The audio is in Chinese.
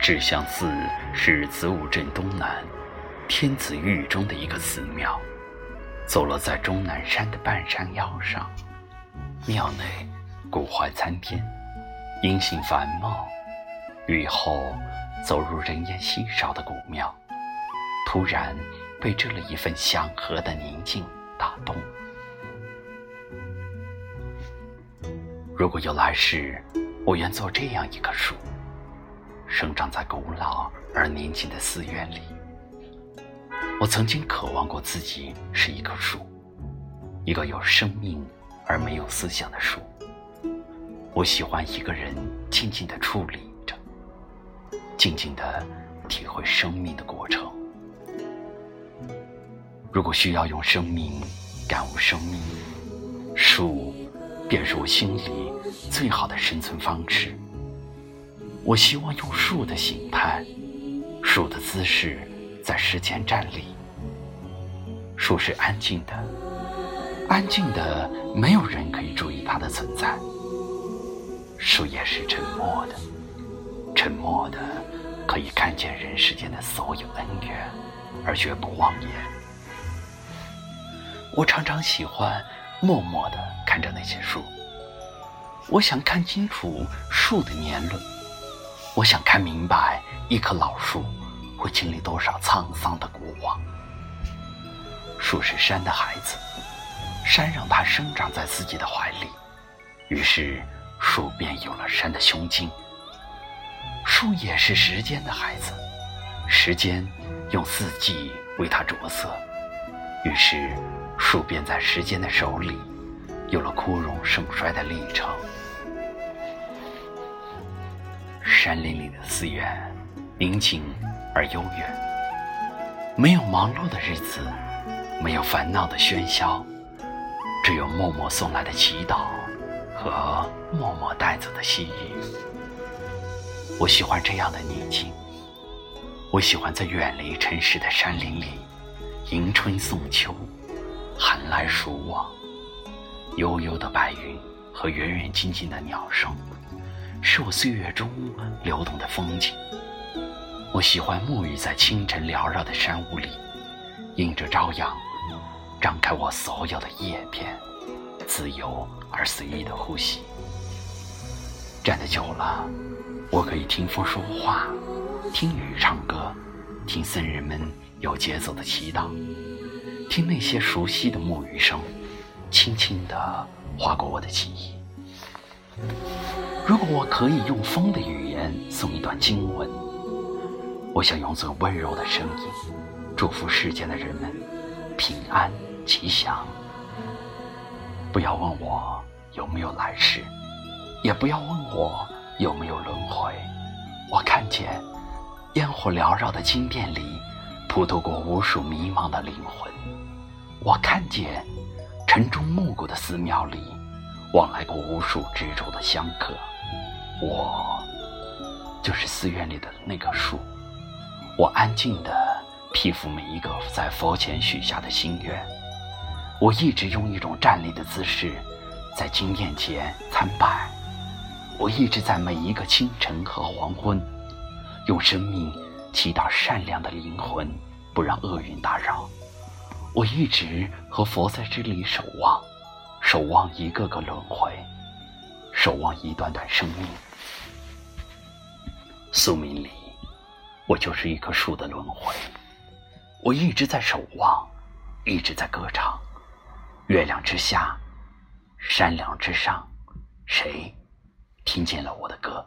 志向寺是子午镇东南天子峪中的一个寺庙，坐落在终南山的半山腰上。庙内古槐参天，阴性繁茂。雨后走入人烟稀少的古庙，突然被这里一份祥和的宁静打动。如果有来世，我愿做这样一棵树。生长在古老而宁静的寺院里，我曾经渴望过自己是一棵树，一个有生命而没有思想的树。我喜欢一个人静静的矗立着，静静的体会生命的过程。如果需要用生命感悟生命，树便是我心里最好的生存方式。我希望用树的形态、树的姿势在世间站立。树是安静的，安静的，没有人可以注意它的存在。树也是沉默的，沉默的，可以看见人世间的所有恩怨，而绝不妄言。我常常喜欢默默地看着那些树，我想看清楚树的年轮。我想看明白，一棵老树会经历多少沧桑的过往。树是山的孩子，山让它生长在自己的怀里，于是树便有了山的胸襟。树也是时间的孩子，时间用四季为它着色，于是树便在时间的手里，有了枯荣盛衰的历程。山林里的寺院，宁静而悠远，没有忙碌的日子，没有烦恼的喧嚣，只有默默送来的祈祷和默默带走的细雨。我喜欢这样的宁静，我喜欢在远离尘世的山林里，迎春送秋，寒来暑往，悠悠的白云和远远近近的鸟声。是我岁月中流动的风景。我喜欢沐浴在清晨缭绕的山雾里，迎着朝阳，张开我所有的叶片，自由而随意的呼吸。站得久了，我可以听风说话，听雨唱歌，听僧人们有节奏的祈祷，听那些熟悉的沐浴声，轻轻地划过我的记忆。如果我可以用风的语言送一段经文，我想用最温柔的声音祝福世间的人们平安吉祥。不要问我有没有来世，也不要问我有没有轮回。我看见烟火缭绕的金殿里，普渡过无数迷茫的灵魂；我看见晨钟暮鼓的寺庙里。往来过无数执着的香客，我就是寺院里的那棵树。我安静地披覆每一个在佛前许下的心愿。我一直用一种站立的姿势，在经殿前参拜。我一直在每一个清晨和黄昏，用生命祈祷善良的灵魂，不让厄运打扰。我一直和佛在这里守望。守望一个个轮回，守望一段段生命。宿命里，我就是一棵树的轮回。我一直在守望，一直在歌唱。月亮之下，山梁之上，谁听见了我的歌？